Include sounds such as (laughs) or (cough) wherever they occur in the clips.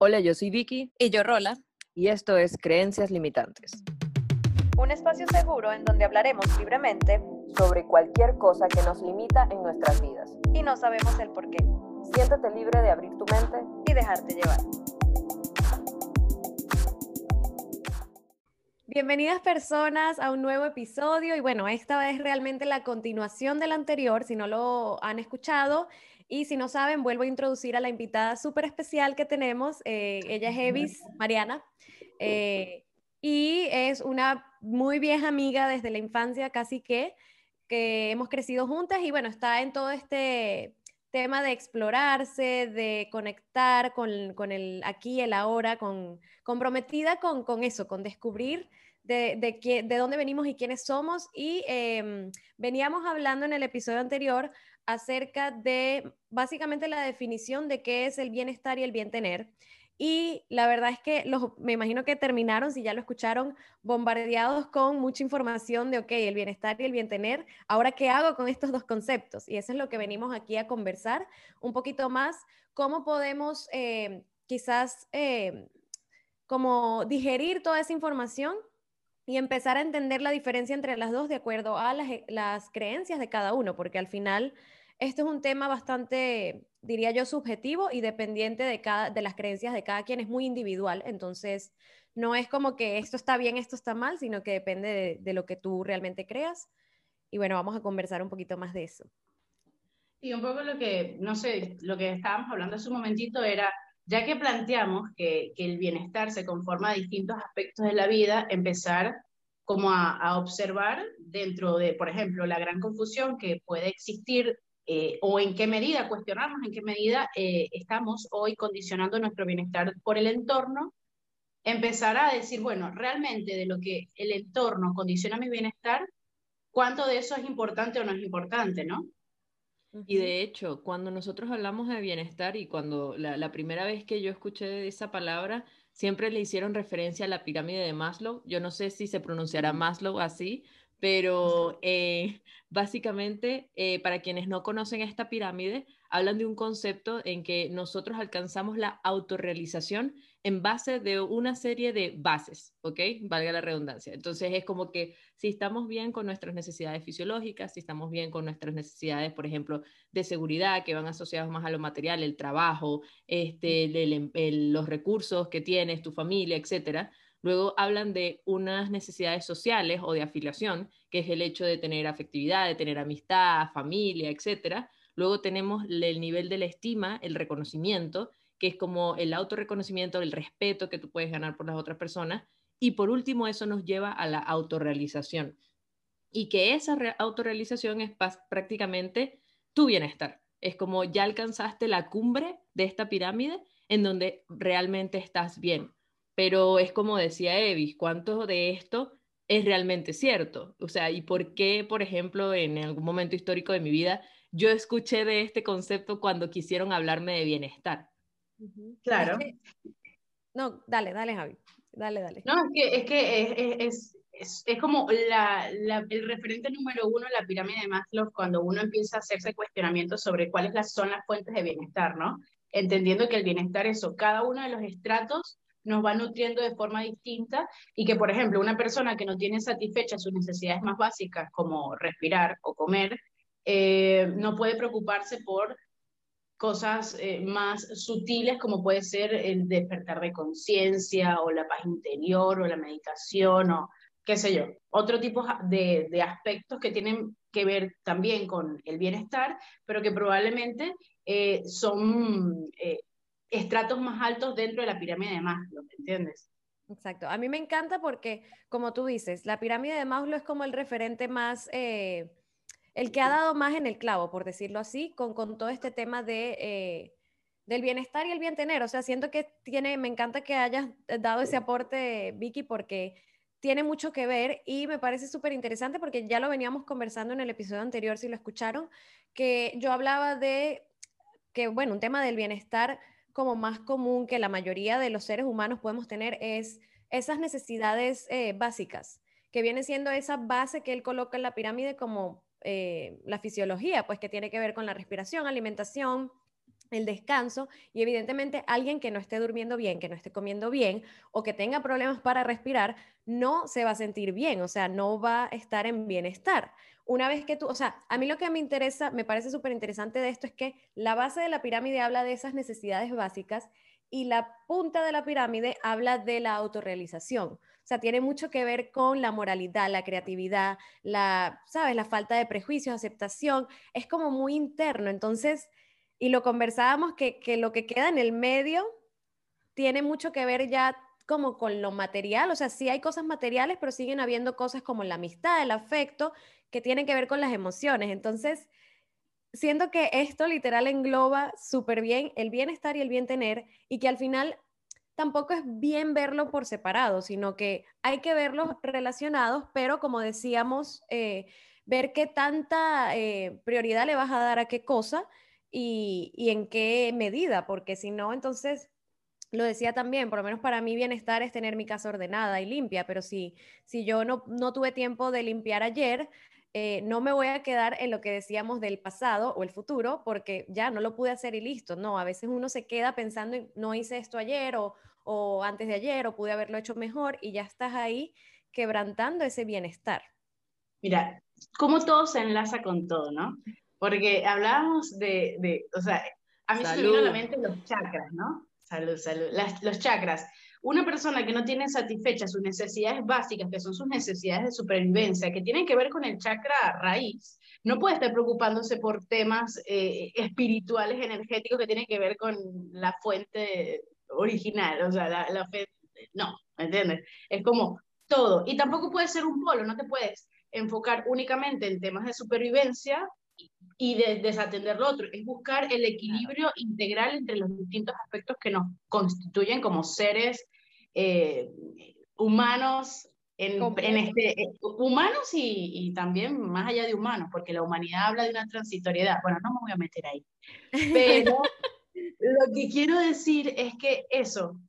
Hola, yo soy Vicky. Y yo Rola. Y esto es Creencias Limitantes. Un espacio seguro en donde hablaremos libremente sobre cualquier cosa que nos limita en nuestras vidas. Y no sabemos el por qué. Siéntate libre de abrir tu mente y dejarte llevar. Bienvenidas personas a un nuevo episodio y bueno, esta vez realmente la continuación del anterior, si no lo han escuchado y si no saben, vuelvo a introducir a la invitada súper especial que tenemos, eh, ella es Evis Mariana eh, y es una muy vieja amiga desde la infancia, casi que, que hemos crecido juntas y bueno, está en todo este tema de explorarse, de conectar con, con el aquí, el ahora, con, comprometida con, con eso, con descubrir de, de, de, dónde venimos y quiénes somos. Y em, veníamos hablando en el episodio anterior acerca de básicamente la definición de qué es el bienestar y el bien tener. Y la verdad es que los, me imagino que terminaron, si ya lo escucharon, bombardeados con mucha información de, ok, el bienestar y el bien tener. Ahora, ¿qué hago con estos dos conceptos? Y eso es lo que venimos aquí a conversar un poquito más, cómo podemos eh, quizás eh, como digerir toda esa información y empezar a entender la diferencia entre las dos de acuerdo a las, las creencias de cada uno, porque al final esto es un tema bastante, diría yo, subjetivo y dependiente de, cada, de las creencias de cada quien, es muy individual, entonces no es como que esto está bien, esto está mal, sino que depende de, de lo que tú realmente creas. Y bueno, vamos a conversar un poquito más de eso. Y un poco lo que, no sé, lo que estábamos hablando hace un momentito era, ya que planteamos que, el bienestar se conforma de distintos aspectos de la vida, empezar como a, a, observar dentro de, por ejemplo, la gran confusión que puede existir eh, o en qué medida, cuestionarnos en qué medida eh, estamos hoy condicionando nuestro bienestar por el entorno, empezar a decir, bueno, realmente de lo que el entorno condiciona mi bienestar, ¿cuánto de eso es importante o no es importante, no? Y de hecho, cuando nosotros hablamos de bienestar y cuando la, la primera vez que yo escuché esa palabra, siempre le hicieron referencia a la pirámide de Maslow. Yo no sé si se pronunciará Maslow así, pero (laughs) eh, básicamente, eh, para quienes no conocen esta pirámide, hablan de un concepto en que nosotros alcanzamos la autorrealización en base de una serie de bases, ¿ok? Valga la redundancia. Entonces es como que si estamos bien con nuestras necesidades fisiológicas, si estamos bien con nuestras necesidades, por ejemplo, de seguridad, que van asociados más a lo material, el trabajo, este, el, el, los recursos que tienes, tu familia, etcétera, Luego hablan de unas necesidades sociales o de afiliación, que es el hecho de tener afectividad, de tener amistad, familia, etc. Luego tenemos el nivel de la estima, el reconocimiento, que es como el autorreconocimiento, el respeto que tú puedes ganar por las otras personas. Y por último, eso nos lleva a la autorrealización. Y que esa autorrealización es prácticamente tu bienestar. Es como ya alcanzaste la cumbre de esta pirámide en donde realmente estás bien pero es como decía Evis, ¿cuánto de esto es realmente cierto? O sea, ¿y por qué, por ejemplo, en algún momento histórico de mi vida, yo escuché de este concepto cuando quisieron hablarme de bienestar? Claro. No, dale, dale, Javi. Dale, dale. No, es que es, que es, es, es, es como la, la, el referente número uno en la pirámide de Maslow cuando uno empieza a hacerse cuestionamientos sobre cuáles son las fuentes de bienestar, ¿no? Entendiendo que el bienestar es eso, cada uno de los estratos nos va nutriendo de forma distinta y que, por ejemplo, una persona que no tiene satisfechas sus necesidades más básicas como respirar o comer, eh, no puede preocuparse por cosas eh, más sutiles como puede ser el despertar de conciencia o la paz interior o la meditación o qué sé yo, otro tipo de, de, aspectos que tienen que ver también con el bienestar, pero que probablemente eh, son eh, estratos más altos dentro de la pirámide de Maslow, ¿entiendes? Exacto. A mí me encanta porque, como tú dices, la pirámide de Maslow es como el referente más, eh, el que ha dado más en el clavo, por decirlo así, con, con todo este tema de, eh, del bienestar y el bien tener. O sea, siento que tiene, me encanta que hayas dado ese aporte, Vicky, porque tiene mucho que ver y me parece súper interesante porque ya lo veníamos conversando en el episodio anterior, si lo escucharon, que yo hablaba de que, bueno, un tema del bienestar como más común que la mayoría de los seres humanos podemos tener es esas necesidades eh, básicas, que viene siendo esa base que él coloca en la pirámide como eh, la fisiología, pues que tiene que ver con la respiración, alimentación, el descanso y evidentemente alguien que no esté durmiendo bien, que no esté comiendo bien o que tenga problemas para respirar, no se va a sentir bien, o sea, no va a estar en bienestar. Una vez que tú, o sea, a mí lo que me interesa, me parece súper interesante de esto es que la base de la pirámide habla de esas necesidades básicas y la punta de la pirámide habla de la autorrealización. Sea, tiene mucho que ver con la moralidad, la creatividad, la, ¿sabes? La falta de prejuicios, aceptación. Es como muy interno. Entonces, y lo conversábamos que, que lo que queda en el medio tiene mucho que ver ya como con lo material, o sea, sí hay cosas materiales, pero siguen habiendo cosas como la amistad, el afecto, que tienen que ver con las emociones. Entonces, siento que esto literal engloba súper bien el bienestar y el bien tener y que al final tampoco es bien verlo por separado, sino que hay que verlos relacionados, pero como decíamos, eh, ver qué tanta eh, prioridad le vas a dar a qué cosa y, y en qué medida, porque si no, entonces lo decía también, por lo menos para mí bienestar es tener mi casa ordenada y limpia, pero si, si yo no, no tuve tiempo de limpiar ayer, eh, no me voy a quedar en lo que decíamos del pasado o el futuro, porque ya no lo pude hacer y listo. No, a veces uno se queda pensando, en, no hice esto ayer o, o antes de ayer o pude haberlo hecho mejor y ya estás ahí quebrantando ese bienestar. Mira, como todo se enlaza con todo, ¿no? Porque hablábamos de, de o sea, a mí se me vino a la mente los chakras, ¿no? Salud, salud. Las, los chakras. Una persona que no tiene satisfechas sus necesidades básicas, que son sus necesidades de supervivencia, que tienen que ver con el chakra raíz, no puede estar preocupándose por temas eh, espirituales, energéticos, que tienen que ver con la fuente original, o sea, la, la fe, no, ¿me entiendes? Es como todo. Y tampoco puede ser un polo, no te puedes enfocar únicamente en temas de supervivencia y de desatender lo otro, es buscar el equilibrio integral entre los distintos aspectos que nos constituyen como seres eh, humanos, en, en este, eh, humanos y, y, también más allá de humanos, porque la humanidad habla de una transitoriedad. Bueno, no me voy a meter ahí. Pero (laughs) lo que quiero decir es que eso,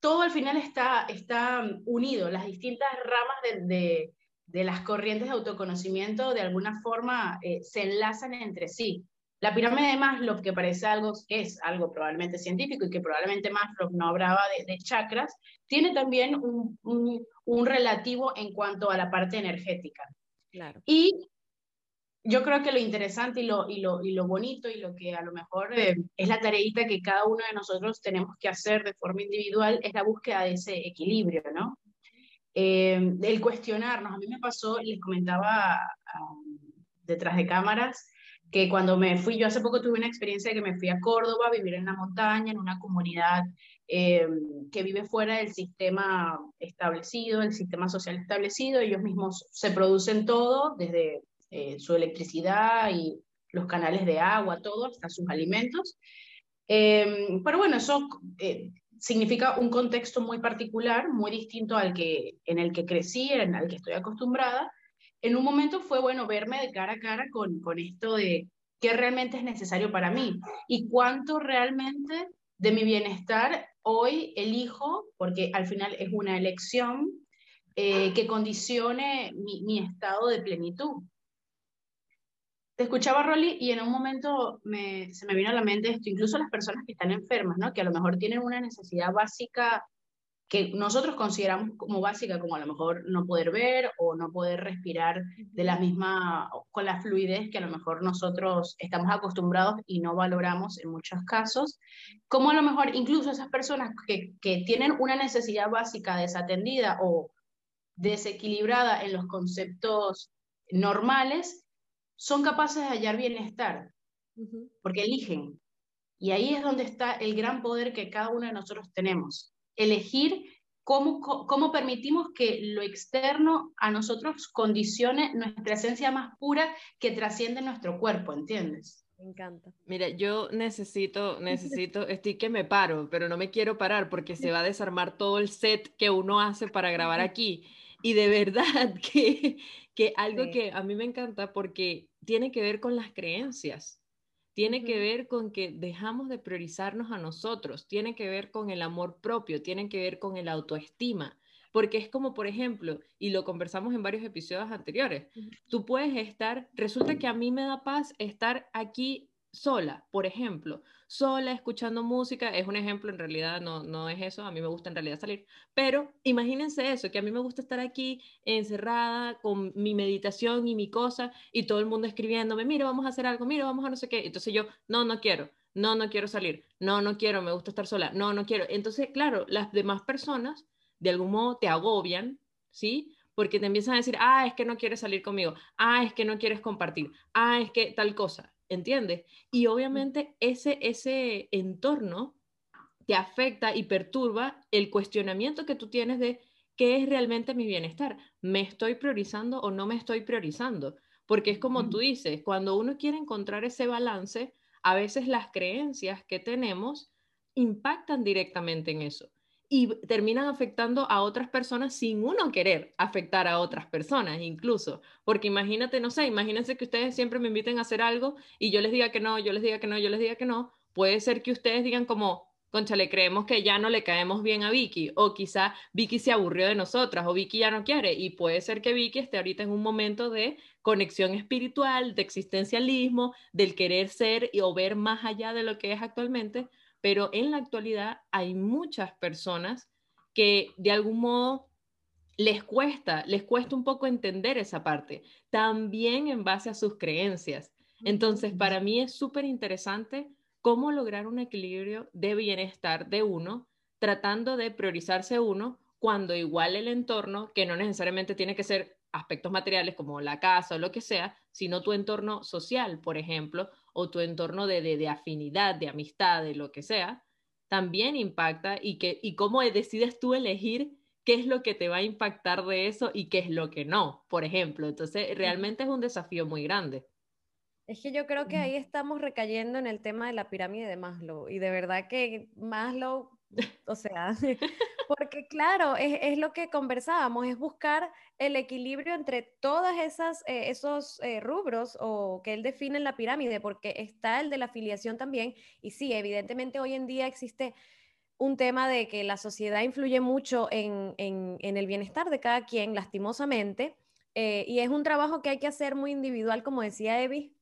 todo al final está, está unido, las distintas ramas de, de de las corrientes de autoconocimiento de alguna forma eh, se enlazan entre sí. La pirámide de Maslow, que parece algo que es algo probablemente científico y que probablemente Maslow no hablaba de, de chakras, tiene también un, un, un, relativo en cuanto a la parte energética. Claro. Y yo creo que lo interesante y lo, y lo, y lo bonito y lo que a lo mejor eh, es la tareita que cada uno de nosotros tenemos que hacer de forma individual es la búsqueda de ese equilibrio, ¿no? Eh, el cuestionarnos. A mí me pasó, les comentaba detrás de cámaras, que cuando me fui, yo hace poco tuve una experiencia de que me fui a Córdoba a vivir en la montaña, en una comunidad eh, que vive fuera del sistema establecido, el sistema social establecido, ellos mismos se producen todo, desde eh, su electricidad y los canales de agua, todo, hasta sus alimentos. Eh, pero bueno, eso eh, significa un contexto muy particular, muy distinto al que, en el que crecí, en el que estoy acostumbrada. En un momento fue bueno verme de cara a cara con, con esto de qué realmente es necesario para mí y cuánto realmente de mi bienestar hoy elijo, porque al final es una elección eh, que condicione mi, mi estado de plenitud. Te escuchaba, Rolly, y en un momento me, se me vino a la mente esto, incluso las personas que están enfermas, ¿no? que a lo mejor tienen una necesidad básica que nosotros consideramos como básica, como a lo mejor no poder ver o no poder respirar de la misma, con la fluidez que a lo mejor nosotros estamos acostumbrados y no valoramos en muchos casos, como a lo mejor incluso esas personas que, que tienen una necesidad básica desatendida o desequilibrada en los conceptos normales, son capaces de hallar bienestar, uh -huh. porque eligen. Y ahí es donde está el gran poder que cada uno de nosotros tenemos. Elegir cómo, cómo permitimos que lo externo a nosotros condicione nuestra esencia más pura que trasciende nuestro cuerpo, ¿entiendes? Me encanta. Mira, yo necesito, necesito, (laughs) estoy que me paro, pero no me quiero parar porque se va a desarmar todo el set que uno hace para grabar (laughs) aquí. Y de verdad (laughs) que, que algo sí. que a mí me encanta porque tiene que ver con las creencias, tiene que ver con que dejamos de priorizarnos a nosotros, tiene que ver con el amor propio, tiene que ver con el autoestima, porque es como, por ejemplo, y lo conversamos en varios episodios anteriores, tú puedes estar, resulta que a mí me da paz estar aquí sola, por ejemplo, sola escuchando música, es un ejemplo, en realidad no, no es eso, a mí me gusta en realidad salir, pero imagínense eso, que a mí me gusta estar aquí encerrada con mi meditación y mi cosa y todo el mundo escribiéndome, mira, vamos a hacer algo, mira, vamos a no sé qué, entonces yo, no, no quiero, no, no quiero salir, no, no quiero, me gusta estar sola, no, no quiero. Entonces, claro, las demás personas de algún modo te agobian, ¿sí? Porque te empiezan a decir, ah, es que no quieres salir conmigo, ah, es que no quieres compartir, ah, es que tal cosa. ¿Entiendes? Y obviamente ese, ese entorno te afecta y perturba el cuestionamiento que tú tienes de qué es realmente mi bienestar. ¿Me estoy priorizando o no me estoy priorizando? Porque es como tú dices, cuando uno quiere encontrar ese balance, a veces las creencias que tenemos impactan directamente en eso y terminan afectando a otras personas sin uno querer afectar a otras personas incluso. Porque imagínate, no sé, imagínense que ustedes siempre me inviten a hacer algo y yo les diga que no, yo les diga que no, yo les diga que no. Puede ser que ustedes digan como, concha, le creemos que ya no le caemos bien a Vicky, o quizá Vicky se aburrió de nosotras, o Vicky ya no quiere, y puede ser que Vicky esté ahorita en un momento de conexión espiritual, de existencialismo, del querer ser y, o ver más allá de lo que es actualmente, pero en la actualidad hay muchas personas que de algún modo les cuesta, les cuesta un poco entender esa parte, también en base a sus creencias. Entonces, para mí es súper interesante cómo lograr un equilibrio de bienestar de uno, tratando de priorizarse uno cuando igual el entorno, que no necesariamente tiene que ser aspectos materiales como la casa o lo que sea, sino tu entorno social, por ejemplo, o tu entorno de, de, afinidad, de amistad, de lo que sea, también impacta y, que, y cómo decides tú elegir qué es lo que te va a impactar de eso y qué es lo que no, por ejemplo. Entonces, realmente es un desafío muy grande. Es que yo creo que ahí estamos recayendo en el tema de la pirámide de Maslow y de verdad que Maslow o sea, (laughs) porque claro, es, lo que conversábamos, es buscar el equilibrio entre todas esas eh, esos eh, rubros o que él define en la pirámide, porque está el de la afiliación también, y sí, evidentemente hoy en día existe un tema de que la sociedad influye mucho en, el bienestar de cada quien, lastimosamente, eh, y es un trabajo que hay que hacer muy individual, como decía Evi,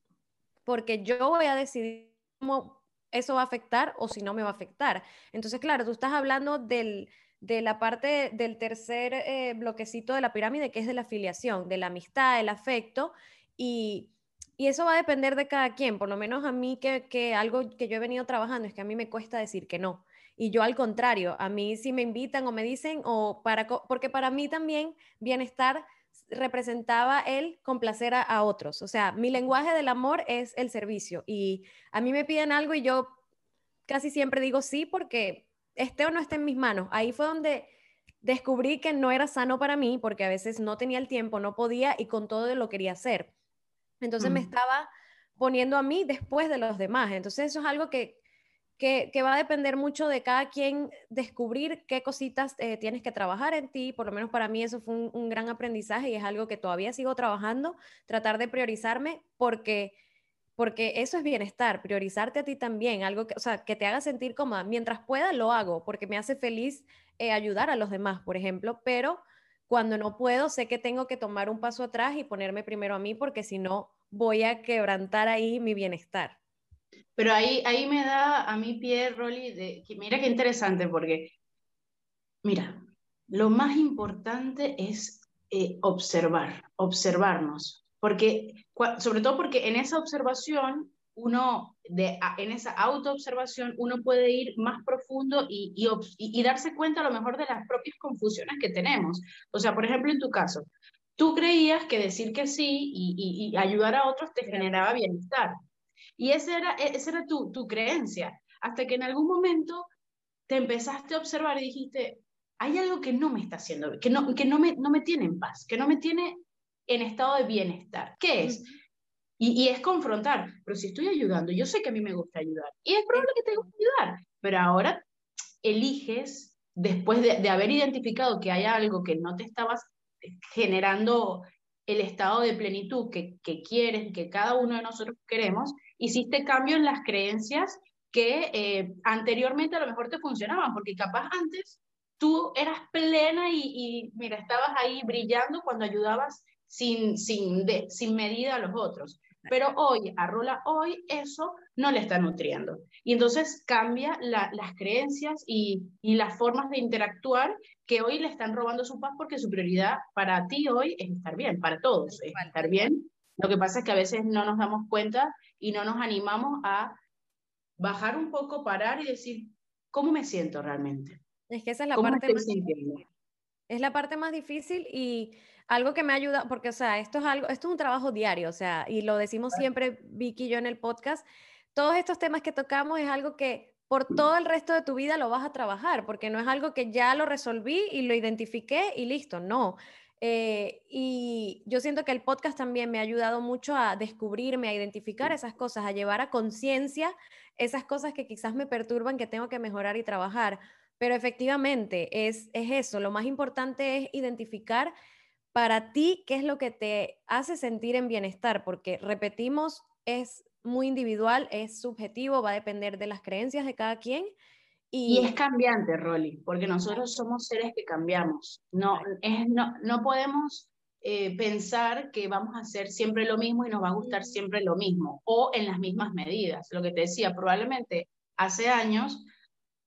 porque yo voy a decidir cómo eso va a afectar o si no me va a afectar. Entonces, claro, tú estás hablando del, de la parte del tercer eh, bloquecito de la pirámide, que es de la afiliación, de la amistad, el afecto, y, y, eso va a depender de cada quien. Por lo menos a mí, que, que algo que yo he venido trabajando es que a mí me cuesta decir que no. Y yo al contrario, a mí si me invitan o me dicen, o para, porque para mí también bienestar representaba el complacer a, otros. O sea, mi lenguaje del amor es el servicio y a mí me piden algo y yo casi siempre digo sí porque esté o no esté en mis manos. Ahí fue donde descubrí que no era sano para mí porque a veces no tenía el tiempo, no podía y con todo lo quería hacer. Entonces me estaba poniendo a mí después de los demás. Entonces eso es algo que que, va a depender mucho de cada quien descubrir qué cositas eh, tienes que trabajar en ti. Por lo menos para mí eso fue un, gran aprendizaje y es algo que todavía sigo trabajando, tratar de priorizarme porque porque eso es bienestar, priorizarte a ti también, algo que, o sea, que te haga sentir cómoda. Mientras pueda, lo hago, porque me hace feliz eh, ayudar a los demás, por ejemplo, pero cuando no puedo, sé que tengo que tomar un paso atrás y ponerme primero a mí, porque si no, voy a quebrantar ahí mi bienestar. Pero ahí, ahí me da a mí pie, Rolly, de que mira qué interesante, porque, mira, lo más importante es eh, observar, observarnos, porque, sobre todo porque en esa observación, uno, de, en esa autoobservación, uno puede ir más profundo y, y, y, darse cuenta a lo mejor de las propias confusiones que tenemos. O sea, por ejemplo, en tu caso, tú creías que decir que sí y, y ayudar a otros te generaba bienestar. Y esa era, e, esa era tu, tu creencia, hasta que en algún momento te empezaste a observar y dijiste, hay algo que no me está haciendo, que no, que no, me, no me tiene en paz, que no me tiene en estado de bienestar. ¿Qué es? Y, y, es confrontar, pero si estoy ayudando, yo sé que a mí me gusta ayudar, y es probable que te guste ayudar, pero ahora eliges, después de, de haber identificado que hay algo que no te estabas generando el estado de plenitud que, que quieres, que cada uno de nosotros queremos, hiciste cambio en las creencias que eh, anteriormente a lo mejor te funcionaban, porque capaz antes tú eras plena y, mira, estabas ahí brillando cuando ayudabas sin, sin, sin medida a los otros. Pero hoy, a Rola, hoy eso no le está nutriendo. Y entonces cambia las creencias y, y, las formas de interactuar que hoy le están robando su paz porque su prioridad para ti hoy es estar bien, para todos es estar bien. Lo que pasa es que a veces no nos damos cuenta y no nos animamos a bajar un poco, parar y decir, ¿cómo me siento realmente? Es que esa es la parte más Es la parte más difícil y algo que me ayuda, porque, o sea, esto es algo, esto es un trabajo diario, o sea, y lo decimos siempre Vicky y yo en el podcast, todos estos temas que tocamos es algo que por todo el resto de tu vida lo vas a trabajar, porque no es algo que ya lo resolví y lo identifiqué y listo, no. Eh, y yo siento que el podcast también me ha ayudado mucho a descubrirme, a identificar esas cosas, a llevar a conciencia esas cosas que quizás me perturban, que tengo que mejorar y trabajar. Pero efectivamente es, es eso, lo más importante es identificar para ti qué es lo que te hace sentir en bienestar, porque repetimos, es muy individual, es subjetivo, va a depender de las creencias de cada quien. Y, es cambiante, Rolly, porque nosotros somos seres que cambiamos. No, es, no, no podemos eh, pensar que vamos a hacer siempre lo mismo y nos va a gustar siempre lo mismo o en las mismas medidas. Lo que te decía, probablemente hace años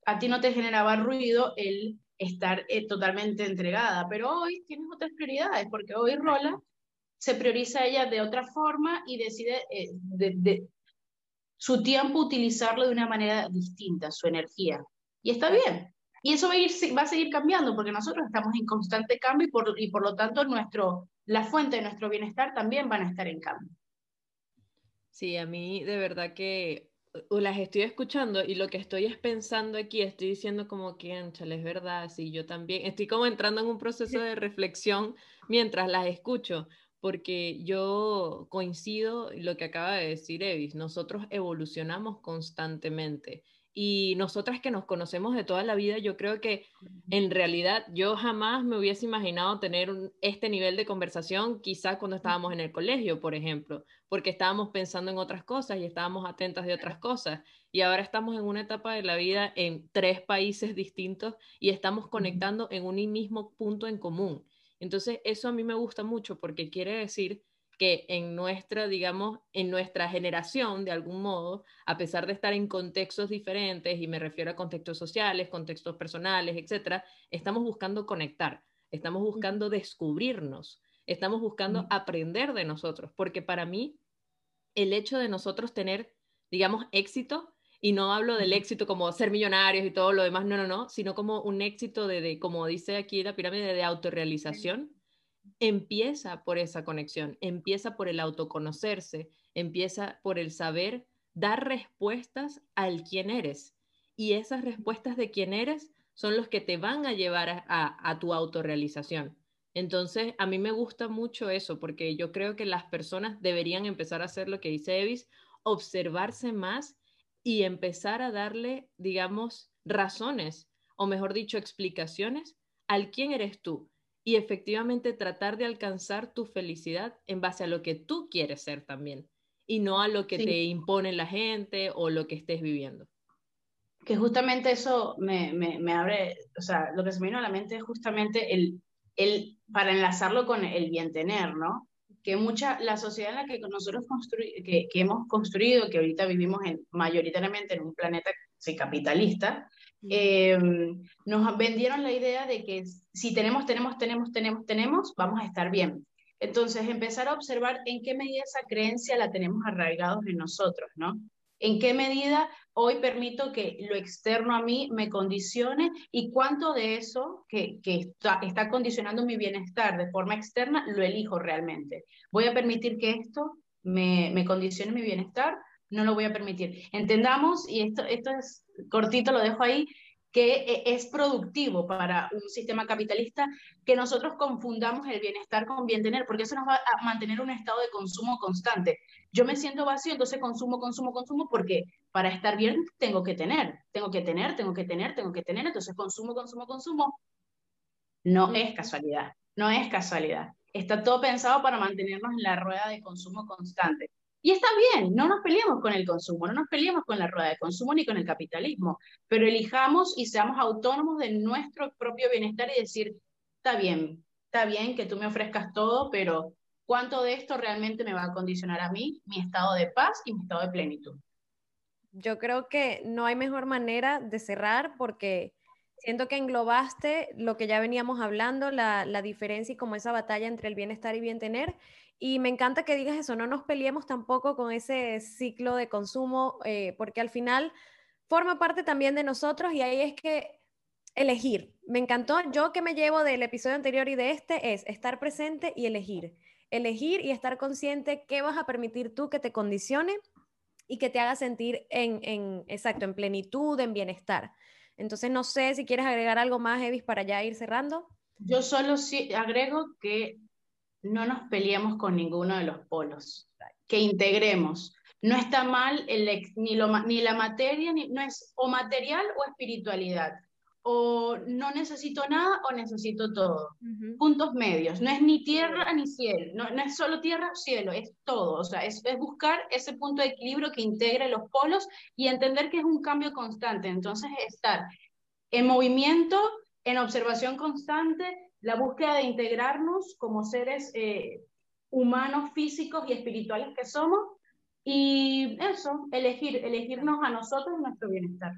a ti no te generaba ruido el estar eh, totalmente entregada, pero hoy tienes otras prioridades, porque hoy Rola se prioriza ella de otra forma y decide eh, de, su tiempo utilizarlo de una manera distinta, su energía. Y está bien. Y eso va a, ir, va a seguir cambiando porque nosotros estamos en constante cambio y por, y por lo tanto nuestro, la fuente de nuestro bienestar también van a estar en cambio. Sí, a mí de verdad que las estoy escuchando y lo que estoy es pensando aquí, estoy diciendo como que, chale, es verdad, sí, yo también, estoy como entrando en un proceso (laughs) de reflexión mientras las escucho, porque yo coincido lo que acaba de decir Evis, nosotros evolucionamos constantemente y nosotras que nos conocemos de toda la vida, yo creo que en realidad yo jamás me hubiese imaginado tener este nivel de conversación, quizás cuando estábamos en el colegio, por ejemplo, porque estábamos pensando en otras cosas y estábamos atentas de otras cosas. Y ahora estamos en una etapa de la vida en tres países distintos y estamos conectando en un mismo punto en común. Entonces, eso a mí me gusta mucho porque quiere decir que en nuestra, digamos, en nuestra generación, de algún modo, a pesar de estar en contextos diferentes, y me refiero a contextos sociales, contextos personales, etcétera, estamos buscando conectar, estamos buscando descubrirnos, estamos buscando aprender de nosotros, porque para mí, el hecho de nosotros tener, digamos, éxito y no hablo del éxito como ser millonarios y todo lo demás, no, no, no, sino como un éxito de, como dice aquí la pirámide, de autorrealización. Empieza por esa conexión, empieza por el autoconocerse, empieza por el saber dar respuestas al quién eres. Y esas respuestas de quién eres son los que te van a llevar a, a tu autorrealización. Entonces, a mí me gusta mucho eso, porque yo creo que las personas deberían empezar a hacer lo que dice Evis, observarse más y empezar a darle, digamos, razones, o mejor dicho, explicaciones al quién eres tú y efectivamente tratar de alcanzar tu felicidad en base a lo que tú quieres ser también y no a lo que te impone la gente o lo que estés viviendo. Que justamente eso me, me, abre, o sea, lo que se me vino a la mente es justamente el, el, para enlazarlo con el bien tener, ¿no? Que mucha, la sociedad en la que nosotros que, que, hemos construido, que ahorita vivimos en, mayoritariamente en un planeta capitalista, eh, nos vendieron la idea de que si tenemos, tenemos, tenemos, tenemos, tenemos, vamos a estar bien. Entonces, empezar a observar en qué medida esa creencia la tenemos arraigados en nosotros, ¿no? ¿En qué medida hoy permito que lo externo a mí me condicione y cuánto de eso que, está, condicionando mi bienestar de forma externa lo elijo realmente? ¿Voy a permitir que esto me, me condicione mi bienestar? No lo voy a permitir. Entendamos, y esto, esto es cortito, lo dejo ahí, que eh, es productivo para un sistema capitalista que nosotros confundamos el bienestar con bien tener, porque eso nos va a mantener un estado de consumo constante. Yo me siento vacío, entonces consumo, consumo, consumo, porque para estar bien tengo que tener, tengo que tener, tengo que tener, tengo que tener, entonces consumo, consumo, consumo. No es casualidad, no es casualidad. Está todo pensado para mantenernos en la rueda de consumo constante. Y está bien, no nos peleemos con el consumo, no nos peleemos con la rueda de consumo ni con el capitalismo, pero elijamos y seamos autónomos de nuestro propio bienestar y decir, está bien, está bien que tú me ofrezcas todo, pero ¿cuánto de esto realmente me va a condicionar a mí, mi estado de paz y mi estado de plenitud? yo creo que no hay mejor manera de cerrar porque siento que englobaste lo que ya veníamos hablando, la, diferencia y como esa batalla entre el bienestar y bien tener. Y me encanta que digas eso, no nos peleemos tampoco con ese ciclo de consumo, eh, porque al final forma parte también de nosotros y ahí es que elegir. Me encantó, yo que me llevo del episodio anterior y de este es estar presente y elegir. Elegir y estar consciente qué vas a permitir tú que te condicione y que te haga sentir en, en, exacto, en plenitud, en bienestar. Entonces, no sé si quieres agregar algo más, Evis, para ya ir cerrando. Yo solo sí agrego que no nos peleemos con ninguno de los polos, que integremos. No está mal el, ni, lo, ni la materia, ni, no es o material o espiritualidad o no necesito nada o necesito todo. Puntos medios. No es ni tierra ni cielo. No, no, es solo tierra o cielo, es todo. O sea, es, es, buscar ese punto de equilibrio que integre los polos y entender que es un cambio constante. Entonces, estar en movimiento, en observación constante, la búsqueda de integrarnos como seres eh, humanos, físicos y espirituales que somos. Y eso, elegir, elegirnos a nosotros y nuestro bienestar.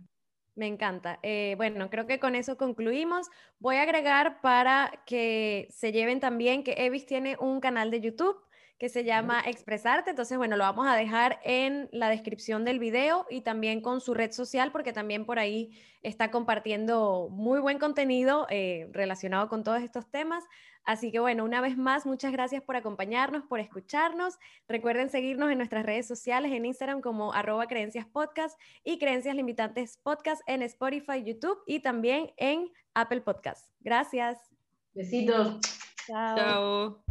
Me encanta. Eh, bueno, creo que con eso concluimos. Voy a agregar para que se lleven también que Evis tiene un canal de YouTube que se llama Expresarte. Entonces, bueno, lo vamos a dejar en la descripción del video y también con su red social, porque también por ahí está compartiendo muy buen contenido eh, relacionado con todos estos temas. Así que bueno, una vez más, muchas gracias por acompañarnos, por escucharnos. Recuerden seguirnos en nuestras redes sociales, en Instagram como arroba creencias podcast y creencias limitantes podcast en Spotify, YouTube y también en Apple Podcast. Gracias. Besitos. Chao.